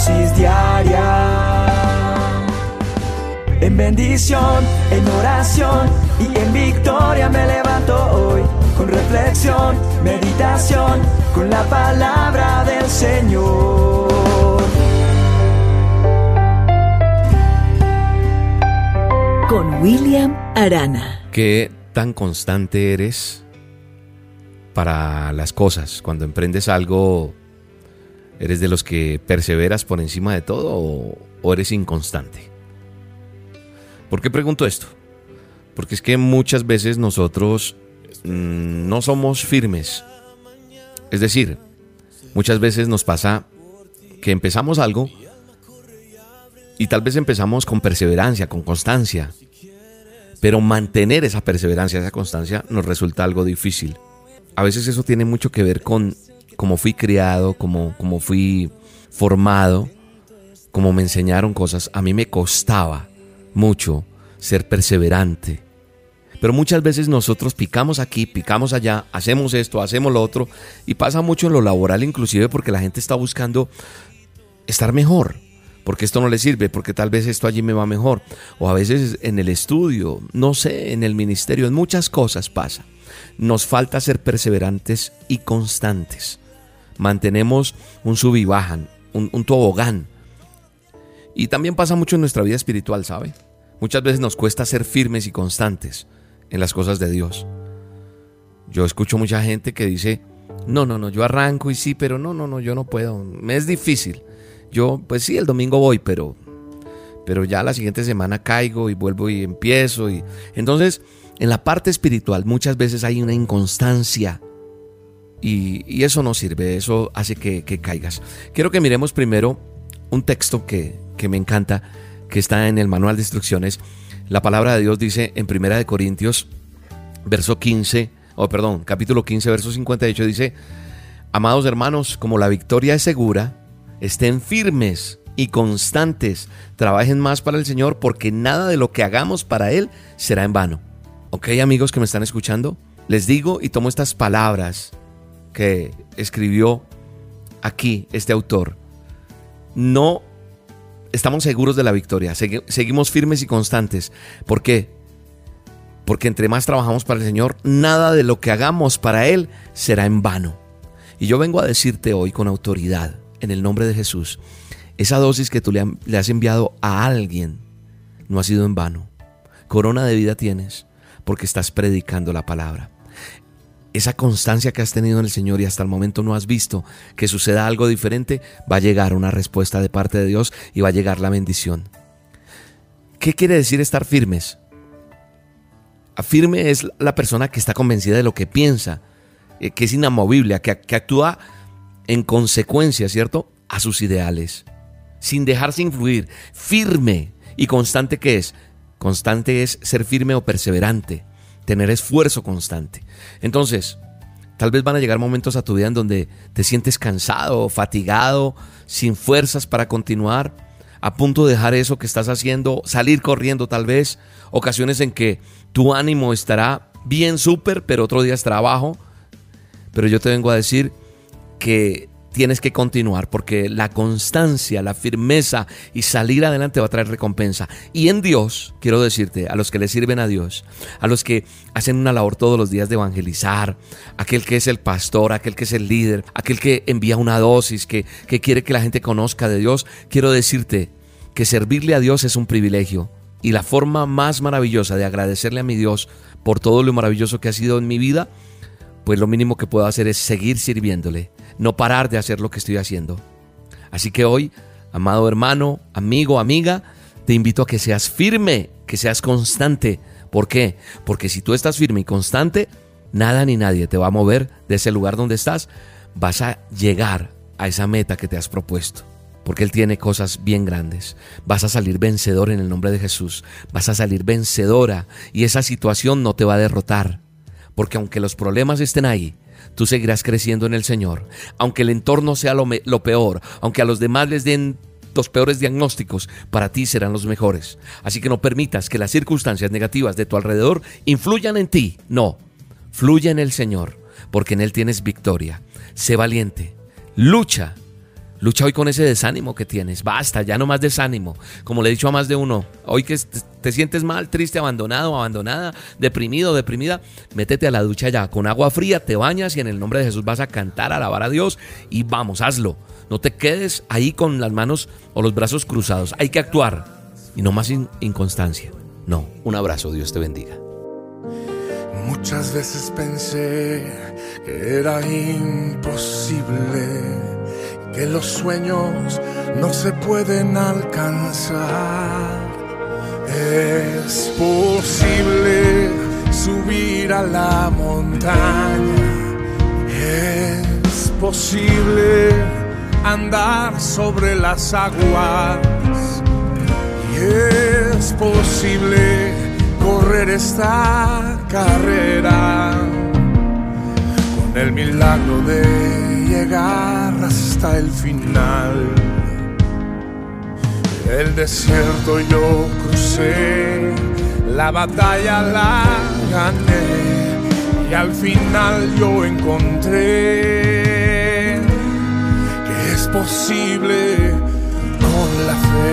dosis diaria. En bendición, en oración y en victoria me levanto hoy. Con reflexión, meditación, con la palabra del Señor. Con William Arana. ¿Qué tan constante eres para las cosas? Cuando emprendes algo, ¿eres de los que perseveras por encima de todo o, eres inconstante? ¿Por qué pregunto esto? Porque es que muchas veces nosotros mm, no somos firmes. Es decir, muchas veces nos pasa que empezamos algo y tal vez empezamos con perseverancia, con constancia, pero mantener esa perseverancia, esa constancia nos resulta algo difícil. A veces eso tiene mucho que ver con cómo fui criado, cómo fui formado, cómo me enseñaron cosas. A mí me costaba mucho ser perseverante. Pero muchas veces nosotros picamos aquí, picamos allá, hacemos esto, hacemos lo otro, y pasa mucho en lo laboral inclusive porque la gente está buscando estar mejor, porque esto no le sirve, porque tal vez esto allí me va mejor, o a veces en el estudio, no sé, en el ministerio, en muchas cosas pasa. Nos falta ser perseverantes y constantes. Mantenemos un sub y bajan, un, un tobogán. Y también pasa mucho en nuestra vida espiritual, ¿sabe? Muchas veces nos cuesta ser firmes y constantes en las cosas de Dios. Yo escucho mucha gente que dice, no, no, no, yo arranco y sí, pero no, no, no, yo no puedo, me es difícil. Yo, pues sí, el domingo voy, pero, pero ya la siguiente semana caigo y vuelvo y empiezo. Y... Entonces, en la parte espiritual muchas veces hay una inconstancia y, eso no sirve, eso hace que, caigas. Quiero que miremos primero un texto que, que me encanta que está en el manual de instrucciones, la palabra de Dios dice en Primera de Corintios, verso 15, o perdón, capítulo 15, verso 58, dice, Amados hermanos, como la victoria es segura, estén firmes y constantes, trabajen más para el Señor, porque nada de lo que hagamos para Él será en vano. ¿Ok, amigos que me están escuchando? Les digo y tomo estas palabras que escribió aquí este autor. No estamos seguros de la victoria, seguimos firmes y constantes. ¿Por qué? Porque entre más trabajamos para el Señor, nada de lo que hagamos para Él será en vano. Y yo vengo a decirte hoy con autoridad, en el nombre de Jesús, esa dosis que tú le, le has enviado a alguien no ha sido en vano. Corona de vida tienes porque estás predicando la palabra esa constancia que has tenido en el Señor y hasta el momento no has visto que suceda algo diferente, va a llegar una respuesta de parte de Dios y va a llegar la bendición. ¿Qué quiere decir estar firmes? Firme es la persona que está convencida de lo que piensa, eh, que es inamovible, que, que actúa en consecuencia, ¿cierto? A sus ideales, sin dejarse influir. Firme y constante que es. Constante es ser firme o perseverante tener esfuerzo constante. Entonces, tal vez van a llegar momentos a tu vida en donde te sientes cansado, fatigado, sin fuerzas para continuar, a punto de dejar eso que estás haciendo, salir corriendo tal vez, ocasiones en que tu ánimo estará bien súper, pero otro día estará abajo. Pero yo te vengo a decir que tienes que continuar porque la constancia, la firmeza y salir adelante va a traer recompensa. Y en Dios, quiero decirte, a los que le sirven a Dios, a los que hacen una labor todos los días de evangelizar, aquel que es el pastor, aquel que es el líder, aquel que envía una dosis, que, que quiere que la gente conozca de Dios, quiero decirte que servirle a Dios es un privilegio. Y la forma más maravillosa de agradecerle a mi Dios por todo lo maravilloso que ha sido en mi vida, pues lo mínimo que puedo hacer es seguir sirviéndole no parar de hacer lo que estoy haciendo. Así que hoy, amado hermano, amigo, amiga, te invito a que seas firme, que seas constante. ¿Por qué? Porque si tú estás firme y constante, nada ni nadie te va a mover de ese lugar donde estás. Vas a llegar a esa meta que te has propuesto. Porque Él tiene cosas bien grandes. Vas a salir vencedor en el nombre de Jesús. Vas a salir vencedora y esa situación no te va a derrotar. Porque aunque los problemas estén ahí, tú seguirás creciendo en el Señor. Aunque el entorno sea lo, peor, aunque a los demás les den los peores diagnósticos, para ti serán los mejores. Así que no permitas que las circunstancias negativas de tu alrededor influyan en ti. No, fluye en el Señor, porque en Él tienes victoria. Sé valiente, lucha, Lucha hoy con ese desánimo que tienes. Basta, ya no más desánimo. Como le he dicho a más de uno, hoy que te sientes mal, triste, abandonado, abandonada, deprimido, deprimida, métete a la ducha ya. Con agua fría te bañas y en el nombre de Jesús vas a cantar, alabar a Dios y vamos, hazlo. No te quedes ahí con las manos o los brazos cruzados. Hay que actuar y no más inconstancia. No, un abrazo, Dios te bendiga. Muchas veces pensé que era imposible que los sueños no se pueden alcanzar. Es posible subir a la montaña, es posible andar sobre las aguas y es posible correr esta carrera con el milagro de llegar hasta el final. El desierto yo crucé, la batalla la gané y al final yo encontré que es posible con la fe.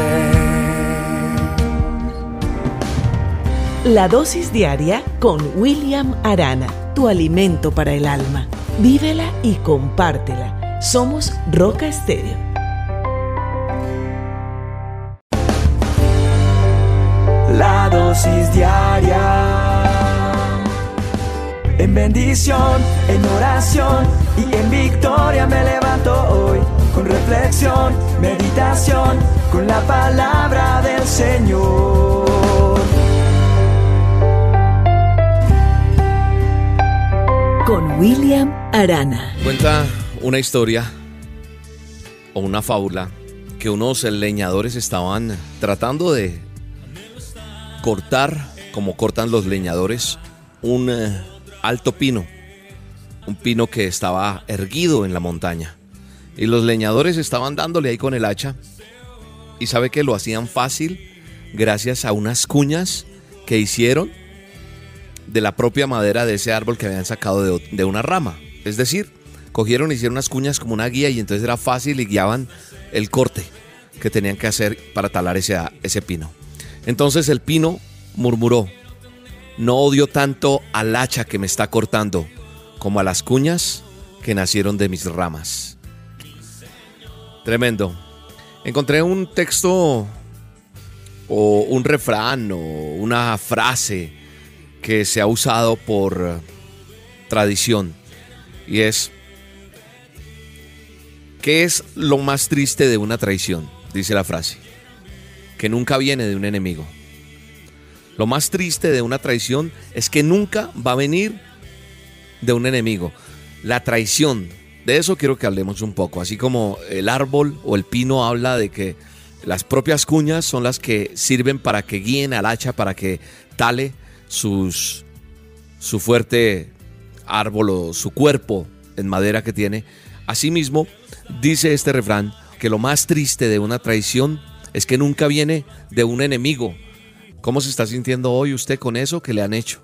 La dosis diaria con William Arana, tu alimento para el alma. Vívela y compártela. Somos Roca Estéreo. La dosis diaria. En bendición, en oración y en victoria me levanto hoy. Con reflexión, meditación, con la palabra del Señor. con William Arana. Cuenta una historia o una fábula que unos leñadores estaban tratando de cortar, como cortan los leñadores, un eh, alto pino, un pino que estaba erguido en la montaña. Y los leñadores estaban dándole ahí con el hacha. Y sabe que lo hacían fácil gracias a unas cuñas que hicieron de la propia madera de ese árbol que habían sacado de, una rama. Es decir, cogieron, hicieron unas cuñas como una guía y entonces era fácil y guiaban el corte que tenían que hacer para talar ese, ese pino. Entonces el pino murmuró, no odio tanto al hacha que me está cortando como a las cuñas que nacieron de mis ramas. Tremendo. Encontré un texto o un refrán o una frase que se ha usado por tradición y es ¿qué es lo más triste de una traición? Dice la frase, que nunca viene de un enemigo. Lo más triste de una traición es que nunca va a venir de un enemigo. La traición, de eso quiero que hablemos un poco, así como el árbol o el pino habla de que las propias cuñas son las que sirven para que guíen al hacha, para que tale su fuerte árbol o su cuerpo en madera que tiene. Asimismo, dice este refrán que lo más triste de una traición es que nunca viene de un enemigo. ¿Cómo se está sintiendo hoy usted con eso que le han hecho?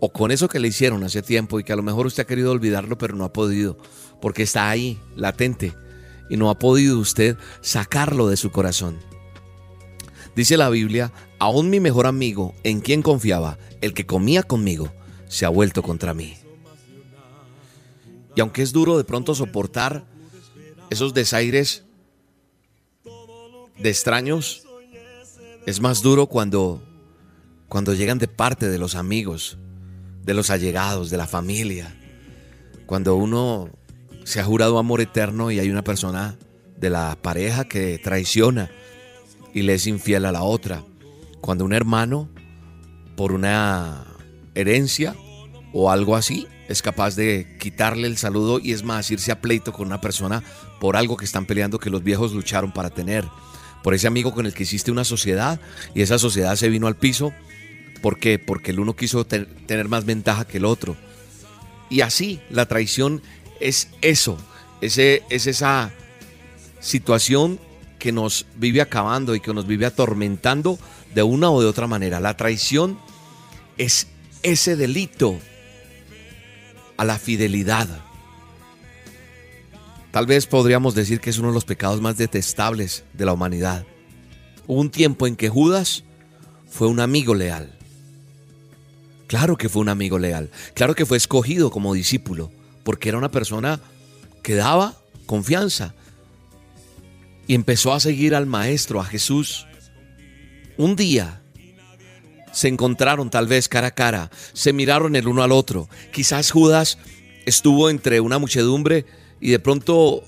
O con eso que le hicieron hace tiempo y que a lo mejor usted ha querido olvidarlo pero no ha podido, porque está ahí, latente, y no ha podido usted sacarlo de su corazón. Dice la Biblia, aún mi mejor amigo, en quien confiaba, el que comía conmigo, se ha vuelto contra mí. Y aunque es duro de pronto soportar esos desaires de extraños, es más duro cuando cuando llegan de parte de los amigos, de los allegados, de la familia. Cuando uno se ha jurado amor eterno y hay una persona de la pareja que traiciona y le es infiel a la otra. Cuando un hermano, por una herencia o algo así, es capaz de quitarle el saludo y es más, irse a pleito con una persona por algo que están peleando que los viejos lucharon para tener. Por ese amigo con el que hiciste una sociedad y esa sociedad se vino al piso. ¿Por qué? Porque el uno quiso tener más ventaja que el otro. Y así, la traición es eso, ese, es esa situación que nos vive acabando y que nos vive atormentando de una o de otra manera. La traición es ese delito a la fidelidad. Tal vez podríamos decir que es uno de los pecados más detestables de la humanidad. Hubo un tiempo en que Judas fue un amigo leal. Claro que fue un amigo leal. Claro que fue escogido como discípulo, porque era una persona que daba confianza. Y empezó a seguir al Maestro, a Jesús. Un día se encontraron tal vez cara a cara, se miraron el uno al otro. Quizás Judas estuvo entre una muchedumbre y de pronto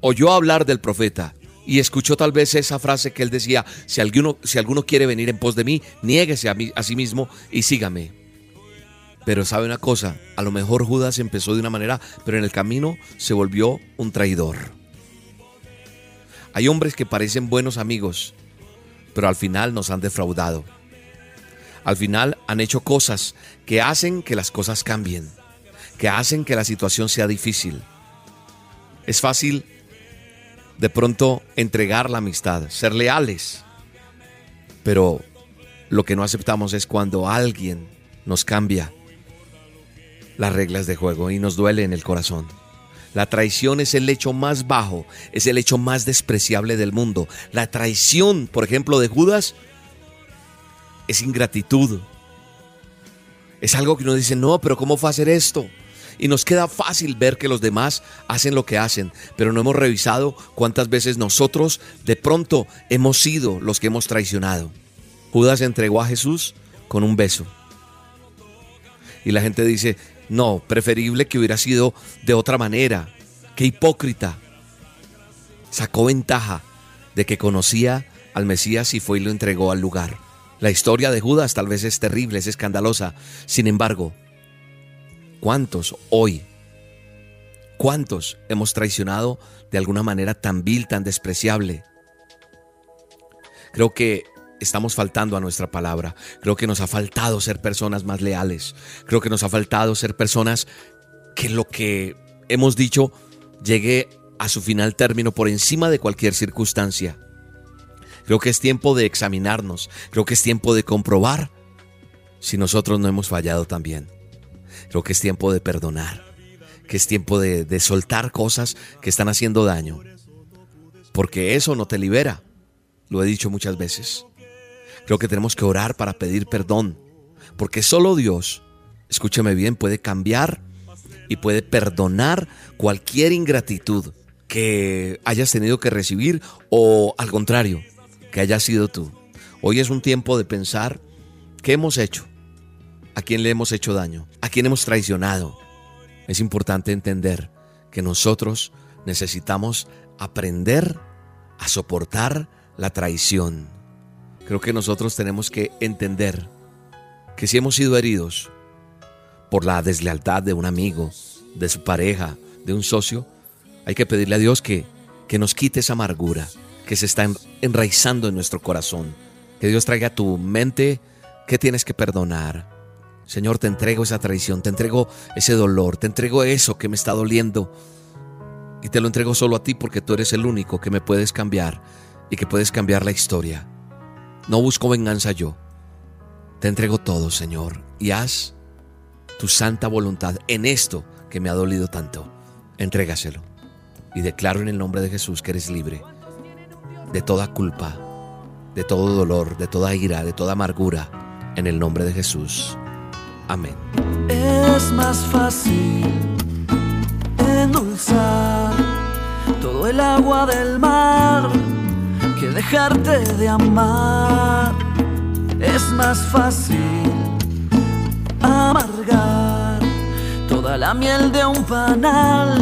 oyó hablar del profeta y escuchó tal vez esa frase que él decía, si alguno, si alguno quiere venir en pos de mí, niéguese a, mí, a sí mismo y sígame. Pero sabe una cosa, a lo mejor Judas empezó de una manera, pero en el camino se volvió un traidor. Hay hombres que parecen buenos amigos, pero al final nos han defraudado. Al final han hecho cosas que hacen que las cosas cambien, que hacen que la situación sea difícil. Es fácil de pronto entregar la amistad, ser leales. Pero lo que no aceptamos es cuando alguien nos cambia las reglas de juego y nos duele en el corazón. La traición es el hecho más bajo, es el hecho más despreciable del mundo. La traición, por ejemplo, de Judas, es ingratitud. Es algo que uno dice, no, pero ¿cómo fue a hacer esto? y nos queda fácil ver que los demás hacen lo que hacen, pero no hemos revisado cuántas veces nosotros de pronto hemos sido los que hemos traicionado. Judas entregó a Jesús con un beso. Y la gente dice, no, preferible que hubiera sido de otra manera. Qué hipócrita. Sacó ventaja de que conocía al Mesías y fue y lo entregó al lugar. La historia de Judas tal vez es terrible, es escandalosa. Sin embargo, ¿Cuántos hoy, cuántos hemos traicionado de alguna manera tan vil, tan despreciable? Creo que estamos faltando a nuestra palabra. Creo que nos ha faltado ser personas más leales. Creo que nos ha faltado ser personas que lo que hemos dicho llegue a su final término por encima de cualquier circunstancia. Creo que es tiempo de examinarnos. Creo que es tiempo de comprobar si nosotros no hemos fallado también. Creo que es tiempo de perdonar, que es tiempo de, soltar cosas que están haciendo daño, porque eso no te libera, lo he dicho muchas veces. Creo que tenemos que orar para pedir perdón, porque solo Dios, escúcheme bien, puede cambiar y puede perdonar cualquier ingratitud que hayas tenido que recibir o al contrario, que haya sido tú. Hoy es un tiempo de pensar qué hemos hecho, a quién le hemos hecho daño, a quién hemos traicionado. Es importante entender que nosotros necesitamos aprender a soportar la traición. Creo que nosotros tenemos que entender que si hemos sido heridos por la deslealtad de un amigo, de su pareja, de un socio, hay que pedirle a Dios que, que nos quite esa amargura que se está enraizando en nuestro corazón. Que Dios traiga a tu mente que tienes que perdonar, Señor, te entrego esa traición, te entrego ese dolor, te entrego eso que me está doliendo. Y te lo entrego solo a ti porque tú eres el único que me puedes cambiar y que puedes cambiar la historia. No busco venganza yo. Te entrego todo, Señor, y haz tu santa voluntad en esto que me ha dolido tanto. Entrégaselo. Y declaro en el nombre de Jesús que eres libre de toda culpa, de todo dolor, de toda ira, de toda amargura, en el nombre de Jesús. Amén. Es más fácil endulzar todo el agua del mar que dejarte de amar. Es más fácil amargar toda la miel de un panal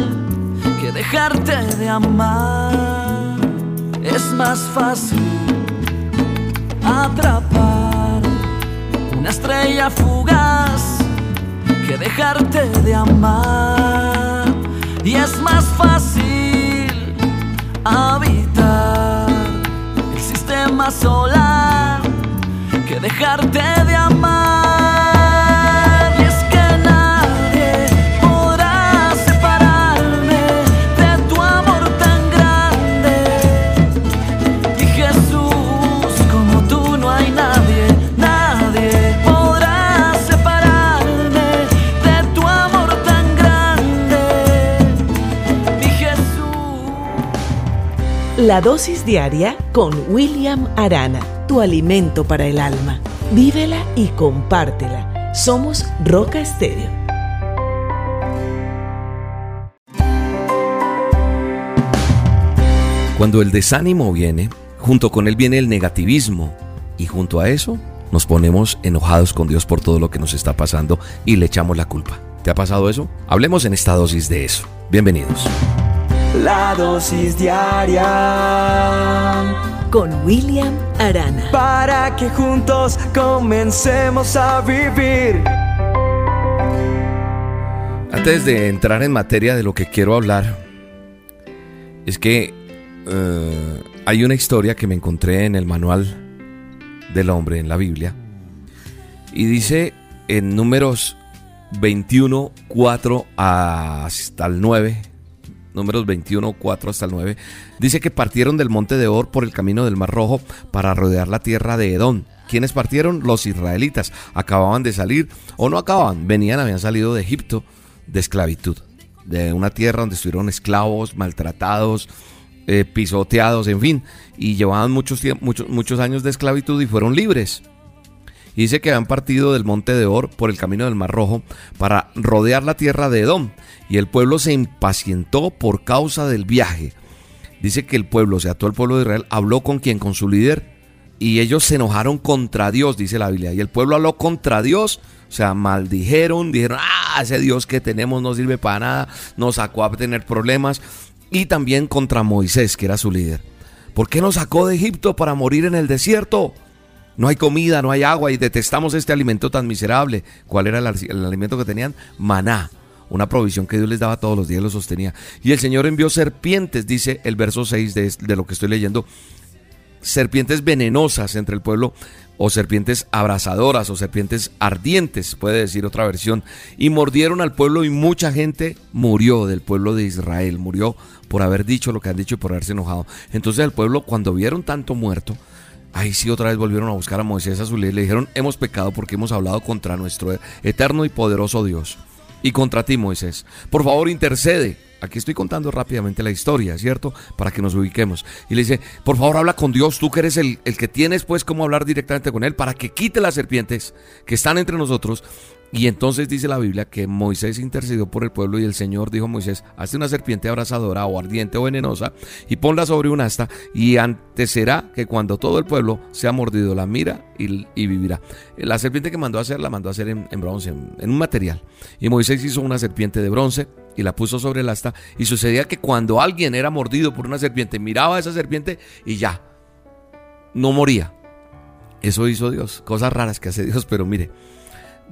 que dejarte de amar. Es más fácil atrapar una estrella fugaz que dejarte de amar. Y es más fácil habitar el sistema solar que dejarte de amar. La dosis diaria con William Arana, tu alimento para el alma. Vívela y compártela. Somos Roca Estéreo. Cuando el desánimo viene, junto con él viene el negativismo y junto a eso nos ponemos enojados con Dios por todo lo que nos está pasando y le echamos la culpa. ¿Te ha pasado eso? Hablemos en esta dosis de eso. Bienvenidos. La dosis diaria con William Arana. Para que juntos comencemos a vivir. Antes de entrar en materia de lo que quiero hablar, es que eh, hay una historia que me encontré en el manual del hombre en la Biblia y dice en números 21, 4 hasta el 9, números 21, 4 hasta el 9, dice que partieron del monte de Or por el camino del Mar Rojo para rodear la tierra de Edom. ¿Quiénes partieron? Los israelitas. Acababan de salir, o no acababan, venían, habían salido de Egipto de esclavitud, de una tierra donde estuvieron esclavos, maltratados, eh, pisoteados, en fin, y llevaban muchos, muchos, muchos años de esclavitud y fueron libres. Y dice que habían partido del monte de Or por el camino del Mar Rojo para rodear la tierra de Edom. Y el pueblo se impacientó por causa del viaje. Dice que el pueblo, o sea, todo el pueblo de Israel, habló con quien, con su líder. Y ellos se enojaron contra Dios, dice la Biblia. Y el pueblo habló contra Dios, o sea, maldijeron, dijeron, ah, ese Dios que tenemos no sirve para nada, nos sacó a tener problemas. Y también contra Moisés, que era su líder. ¿Por qué nos sacó de Egipto para morir en el desierto? No hay comida, no hay agua y detestamos este alimento tan miserable. ¿Cuál era el, alimento que tenían? Maná. Una provisión que Dios les daba todos los días, lo sostenía. Y el Señor envió serpientes, dice el verso 6 de, de lo que estoy leyendo. Serpientes venenosas entre el pueblo o serpientes abrasadoras o serpientes ardientes, puede decir otra versión, y mordieron al pueblo y mucha gente murió del pueblo de Israel, murió por haber dicho lo que han dicho y por haberse enojado. Entonces el pueblo cuando vieron tanto muerto, Ahí sí otra vez volvieron a buscar a Moisés a su ley. Le dijeron, hemos pecado porque hemos hablado contra nuestro eterno y poderoso Dios. Y contra ti, Moisés. Por favor, intercede. Aquí estoy contando rápidamente la historia, ¿cierto? Para que nos ubiquemos. Y le dice, por favor, habla con Dios. Tú que eres el, el que tienes, pues, cómo hablar directamente con Él para que quite las serpientes que están entre nosotros y entonces dice la Biblia que Moisés intercedió por el pueblo y el Señor dijo a Moisés, hazte una serpiente abrasadora o ardiente o venenosa y ponla sobre un asta y antes será que cuando todo el pueblo sea mordido la mira y, vivirá. La serpiente que mandó a hacer la mandó a hacer en, bronce, en, un material. Y Moisés hizo una serpiente de bronce y la puso sobre el asta y sucedía que cuando alguien era mordido por una serpiente, miraba a esa serpiente y ya, no moría. Eso hizo Dios, cosas raras que hace Dios, pero mire.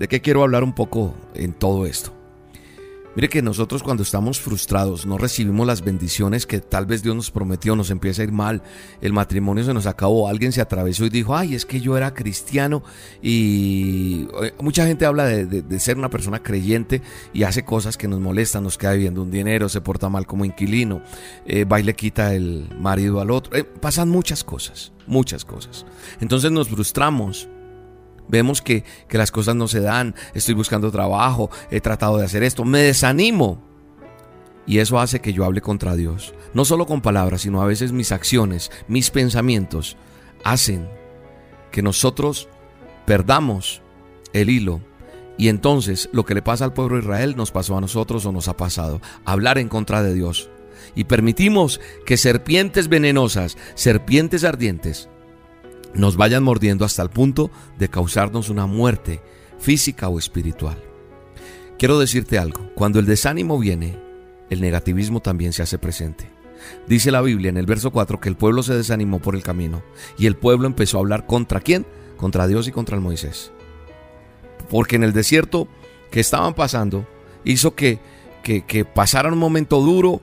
¿De qué quiero hablar un poco en todo esto? Mire que nosotros cuando estamos frustrados no recibimos las bendiciones que tal vez Dios nos prometió, nos empieza a ir mal, el matrimonio se nos acabó, alguien se atravesó y dijo, ay, es que yo era cristiano y eh, mucha gente habla de, ser una persona creyente y hace cosas que nos molestan, nos queda viviendo un dinero, se porta mal como inquilino, eh, va y le quita el marido al otro, eh, pasan muchas cosas, muchas cosas. Entonces nos frustramos Vemos que, las cosas no se dan, estoy buscando trabajo, he tratado de hacer esto, me desanimo. Y eso hace que yo hable contra Dios. No solo con palabras, sino a veces mis acciones, mis pensamientos hacen que nosotros perdamos el hilo. Y entonces lo que le pasa al pueblo de Israel nos pasó a nosotros o nos ha pasado. Hablar en contra de Dios. Y permitimos que serpientes venenosas, serpientes ardientes, nos vayan mordiendo hasta el punto de causarnos una muerte física o espiritual. Quiero decirte algo, cuando el desánimo viene, el negativismo también se hace presente. Dice la Biblia en el verso 4 que el pueblo se desanimó por el camino y el pueblo empezó a hablar contra quién? Contra Dios y contra el Moisés. Porque en el desierto que estaban pasando hizo que, que, que pasara un momento duro,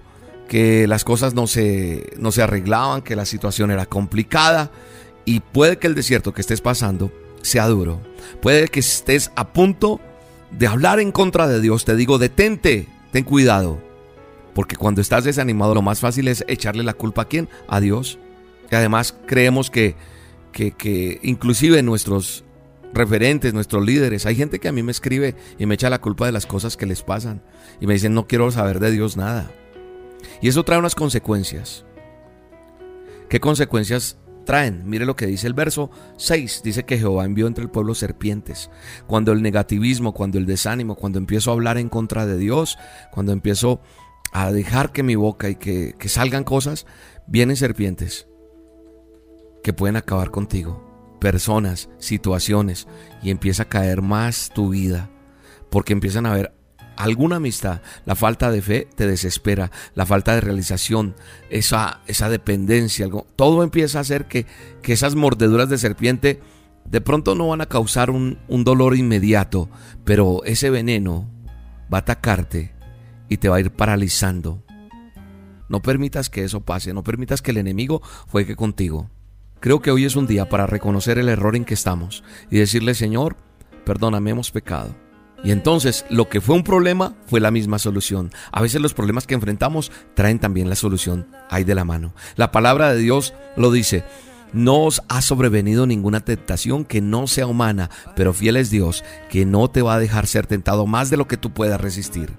que las cosas no se, no se arreglaban, que la situación era complicada y puede que el desierto que estés pasando sea duro. Puede que estés a punto de hablar en contra de Dios. Te digo, detente, ten cuidado. Porque cuando estás desanimado lo más fácil es echarle la culpa a quién? A Dios. Y además creemos que, que, que inclusive nuestros referentes, nuestros líderes, hay gente que a mí me escribe y me echa la culpa de las cosas que les pasan. Y me dicen, no quiero saber de Dios nada. Y eso trae unas consecuencias. ¿Qué consecuencias traen? Mire lo que dice el verso 6. Dice que Jehová envió entre el pueblo serpientes. Cuando el negativismo, cuando el desánimo, cuando empiezo a hablar en contra de Dios, cuando empiezo a dejar que mi boca y que, que salgan cosas, vienen serpientes que pueden acabar contigo. Personas, situaciones, y empieza a caer más tu vida, porque empiezan a ver alguna amistad, la falta de fe te desespera, la falta de realización, esa, esa dependencia, todo empieza a hacer que, que esas mordeduras de serpiente de pronto no van a causar un, un dolor inmediato, pero ese veneno va a atacarte y te va a ir paralizando. No permitas que eso pase, no permitas que el enemigo juegue contigo. Creo que hoy es un día para reconocer el error en que estamos y decirle, Señor, perdóname, hemos pecado. Y entonces lo que fue un problema fue la misma solución. A veces los problemas que enfrentamos traen también la solución ahí de la mano. La palabra de Dios lo dice. No os ha sobrevenido ninguna tentación que no sea humana, pero fiel es Dios, que no te va a dejar ser tentado más de lo que tú puedas resistir.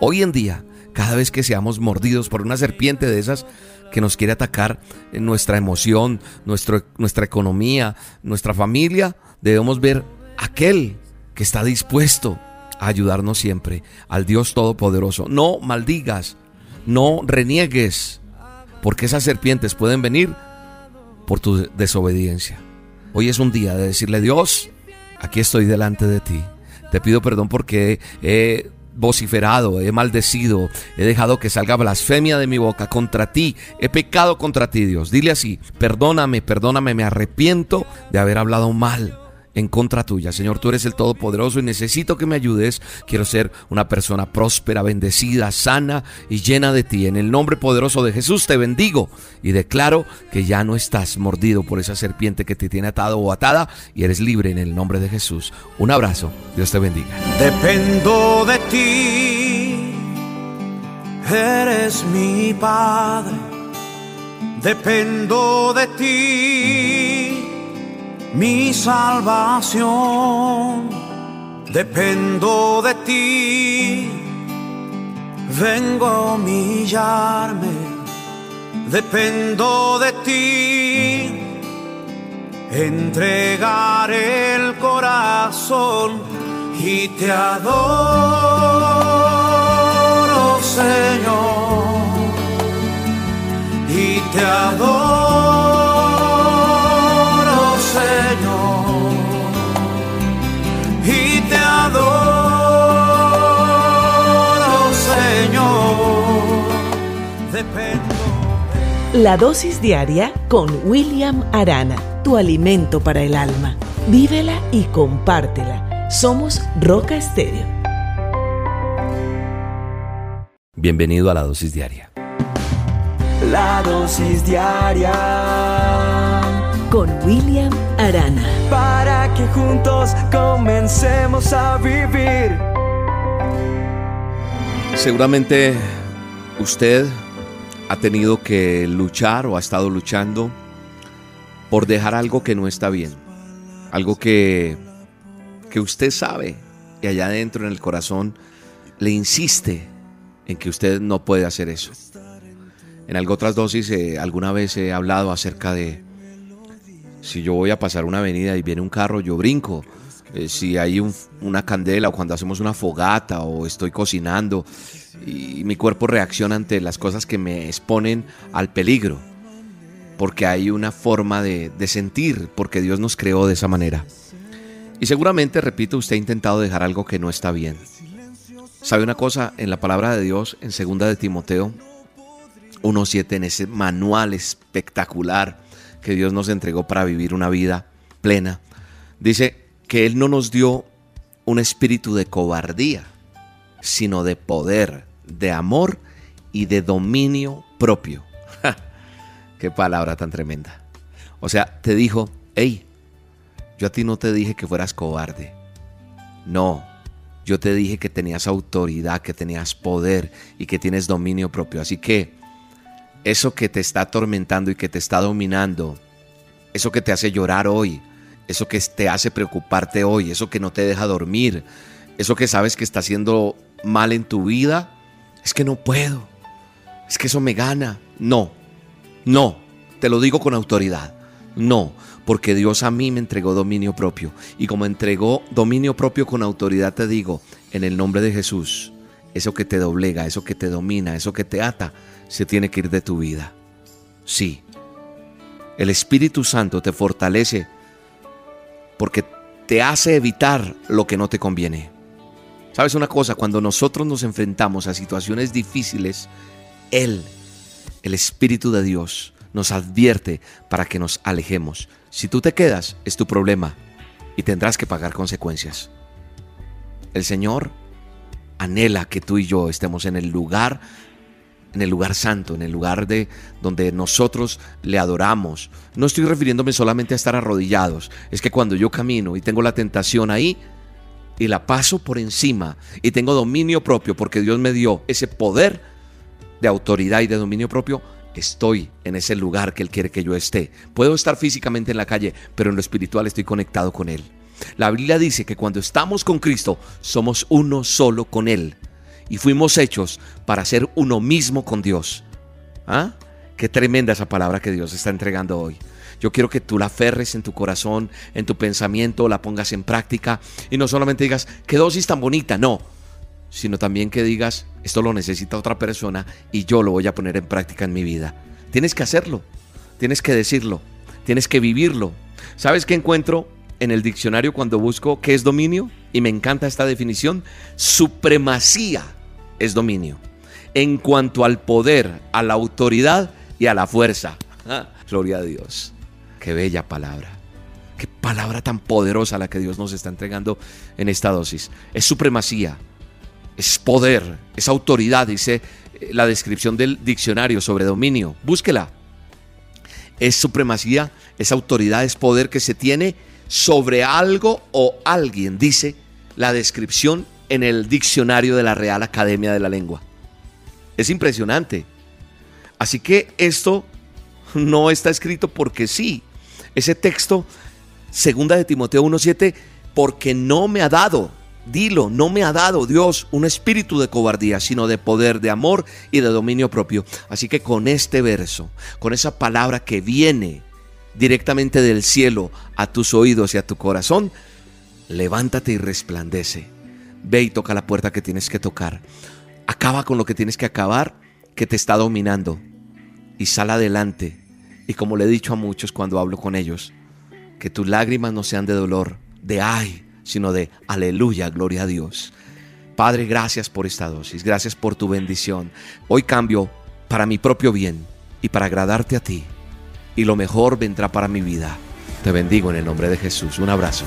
Hoy en día, cada vez que seamos mordidos por una serpiente de esas que nos quiere atacar en nuestra emoción, nuestra economía, nuestra familia, debemos ver aquel que está dispuesto a ayudarnos siempre, al Dios Todopoderoso. No maldigas, no reniegues, porque esas serpientes pueden venir por tu desobediencia. Hoy es un día de decirle, Dios, aquí estoy delante de ti. Te pido perdón porque he vociferado, he maldecido, he dejado que salga blasfemia de mi boca contra ti, he pecado contra ti, Dios. Dile así, perdóname, perdóname, me arrepiento de haber hablado mal en contra tuya. Señor, tú eres el Todopoderoso y necesito que me ayudes. Quiero ser una persona próspera, bendecida, sana y llena de ti. En el nombre poderoso de Jesús te bendigo y declaro que ya no estás mordido por esa serpiente que te tiene atado o atada y eres libre en el nombre de Jesús. Un abrazo. Dios te bendiga. Dependo de ti. Eres mi Padre. Dependo de ti mi salvación. Dependo de ti, vengo a humillarme, dependo de ti, entregar el corazón y te adoro, Señor, y te adoro. La dosis diaria con William Arana, tu alimento para el alma. Vívela y compártela. Somos Roca Estéreo. Bienvenido a la dosis diaria. La dosis diaria con William Arana. Para que juntos comencemos a vivir. Seguramente usted ha tenido que luchar o ha estado luchando por dejar algo que no está bien, algo que, que usted sabe y allá adentro en el corazón le insiste en que usted no puede hacer eso. En algo otras dosis eh, alguna vez he hablado acerca de si yo voy a pasar una avenida y viene un carro, yo brinco. Eh, si hay una candela o cuando hacemos una fogata o estoy cocinando, y mi cuerpo reacciona ante las cosas que me exponen al peligro, porque hay una forma de, sentir, porque Dios nos creó de esa manera. Y seguramente, repito, usted ha intentado dejar algo que no está bien. ¿Sabe una cosa? En la palabra de Dios, en segunda de Timoteo 1.7, en ese manual espectacular que Dios nos entregó para vivir una vida plena, dice que Él no nos dio un espíritu de cobardía, sino de poder, de amor y de dominio propio. Qué palabra tan tremenda. O sea, te dijo, hey, yo a ti no te dije que fueras cobarde. No, yo te dije que tenías autoridad, que tenías poder y que tienes dominio propio. Así que eso que te está atormentando y que te está dominando, eso que te hace llorar hoy, eso que te hace preocuparte hoy, eso que no te deja dormir, eso que sabes que está haciendo mal en tu vida, es que no puedo, es que eso me gana. No, no, te lo digo con autoridad. No, porque Dios a mí me entregó dominio propio. Y como entregó dominio propio con autoridad, te digo, en el nombre de Jesús, eso que te doblega, eso que te domina, eso que te ata, se tiene que ir de tu vida. Sí, el Espíritu Santo te fortalece porque te hace evitar lo que no te conviene. ¿Sabes una cosa? Cuando nosotros nos enfrentamos a situaciones difíciles, Él, el Espíritu de Dios, nos advierte para que nos alejemos. Si tú te quedas, es tu problema y tendrás que pagar consecuencias. El Señor anhela que tú y yo estemos en el lugar en el lugar santo, en el lugar de donde nosotros le adoramos. No estoy refiriéndome solamente a estar arrodillados, es que cuando yo camino y tengo la tentación ahí y la paso por encima y tengo dominio propio porque Dios me dio ese poder de autoridad y de dominio propio, estoy en ese lugar que Él quiere que yo esté. Puedo estar físicamente en la calle, pero en lo espiritual estoy conectado con Él. La Biblia dice que cuando estamos con Cristo, somos uno solo con Él. Y fuimos hechos para ser uno mismo con Dios. ¿Ah? Qué tremenda esa palabra que Dios está entregando hoy. Yo quiero que tú la aferres en tu corazón, en tu pensamiento, la pongas en práctica y no solamente digas, qué dosis tan bonita, no, sino también que digas, esto lo necesita otra persona y yo lo voy a poner en práctica en mi vida. Tienes que hacerlo, tienes que decirlo, tienes que vivirlo. ¿Sabes qué encuentro en el diccionario cuando busco qué es dominio? Y me encanta esta definición, supremacía es dominio. En cuanto al poder, a la autoridad y a la fuerza. Ah, gloria a Dios. Qué bella palabra. Qué palabra tan poderosa la que Dios nos está entregando en esta dosis. Es supremacía, es poder, es autoridad, dice eh, la descripción del diccionario sobre dominio. Búsquela. Es supremacía, es autoridad, es poder que se tiene sobre algo o alguien, dice la descripción en el diccionario de la Real Academia de la Lengua. Es impresionante. Así que esto no está escrito porque sí. Ese texto, segunda de Timoteo 1.7, porque no me ha dado Dilo, no me ha dado Dios un espíritu de cobardía, sino de poder, de amor y de dominio propio. Así que con este verso, con esa palabra que viene directamente del cielo a tus oídos y a tu corazón, levántate y resplandece. Ve y toca la puerta que tienes que tocar. Acaba con lo que tienes que acabar, que te está dominando. Y sal adelante. Y como le he dicho a muchos cuando hablo con ellos, que tus lágrimas no sean de dolor, de ay, sino de aleluya, gloria a Dios. Padre, gracias por esta dosis, gracias por tu bendición. Hoy cambio para mi propio bien y para agradarte a ti. Y lo mejor vendrá para mi vida. Te bendigo en el nombre de Jesús. Un abrazo.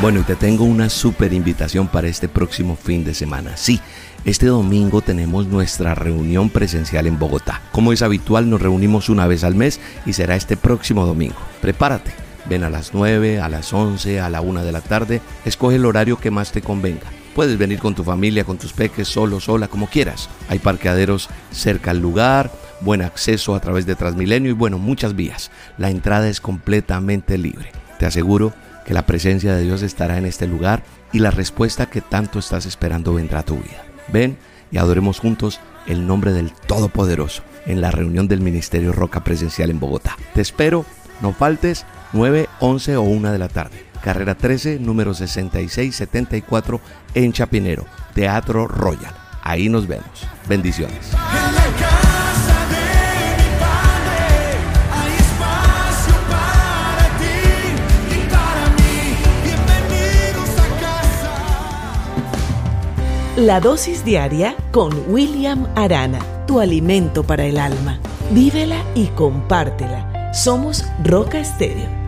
Bueno, y te tengo una súper invitación para este próximo fin de semana. Sí, este domingo tenemos nuestra reunión presencial en Bogotá. Como es habitual, nos reunimos una vez al mes y será este próximo domingo. Prepárate Ven a las 9, a las 11, a la 1 de la tarde. Escoge el horario que más te convenga. Puedes venir con tu familia, con tus peques, solo, sola, como quieras. Hay parqueaderos cerca al lugar, buen acceso a través de Transmilenio y bueno, muchas vías. La entrada es completamente libre. Te aseguro que la presencia de Dios estará en este lugar y la respuesta que tanto estás esperando vendrá a tu vida. Ven y adoremos juntos el nombre del Todopoderoso en la reunión del Ministerio Roca Presencial en Bogotá. Te espero, no faltes 9, 11 o 1 de la tarde. Carrera 13, número 6674 en Chapinero, Teatro Royal. Ahí nos vemos. Bendiciones. La dosis diaria con William Arana, tu alimento para el alma. Vívela y compártela. Somos Roca Estéreo